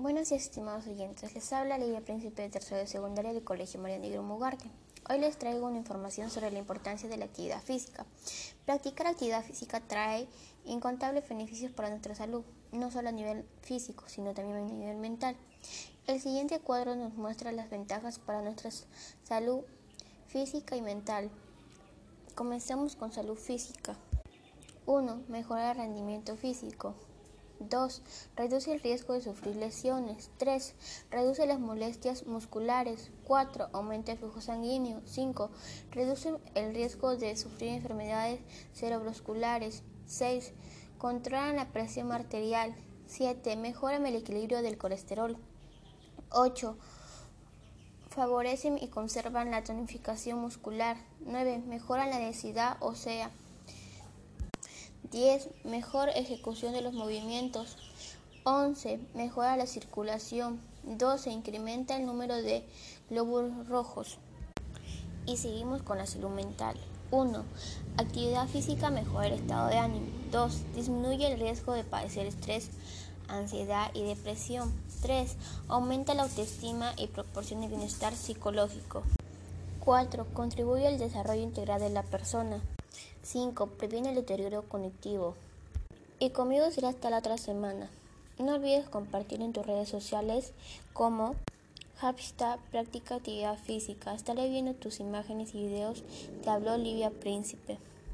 Buenos días, estimados oyentes. Les habla Lidia Príncipe de tercero de secundaria del Colegio María Negro Mugarte. Hoy les traigo una información sobre la importancia de la actividad física. Practicar actividad física trae incontables beneficios para nuestra salud, no solo a nivel físico, sino también a nivel mental. El siguiente cuadro nos muestra las ventajas para nuestra salud física y mental. Comencemos con salud física. 1. Mejora el rendimiento físico. 2. Reduce el riesgo de sufrir lesiones. 3. Reduce las molestias musculares. 4. Aumenta el flujo sanguíneo. 5. Reduce el riesgo de sufrir enfermedades cerebrovasculares. 6. Controla la presión arterial. 7. Mejora el equilibrio del colesterol. 8. Favorecen y conservan la tonificación muscular. 9. Mejoran la densidad ósea. 10. Mejor ejecución de los movimientos. 11. Mejora la circulación. 12. Incrementa el número de glóbulos rojos. Y seguimos con la salud mental. 1. Actividad física mejora el estado de ánimo. 2. Disminuye el riesgo de padecer estrés, ansiedad y depresión. 3. Aumenta la autoestima y proporciona bienestar psicológico. 4. Contribuye al desarrollo integral de la persona. 5. Previene el deterioro cognitivo. Y conmigo será hasta la otra semana. No olvides compartir en tus redes sociales como hashtag práctica actividad física. Estaré viendo tus imágenes y videos. Te habló Olivia Príncipe.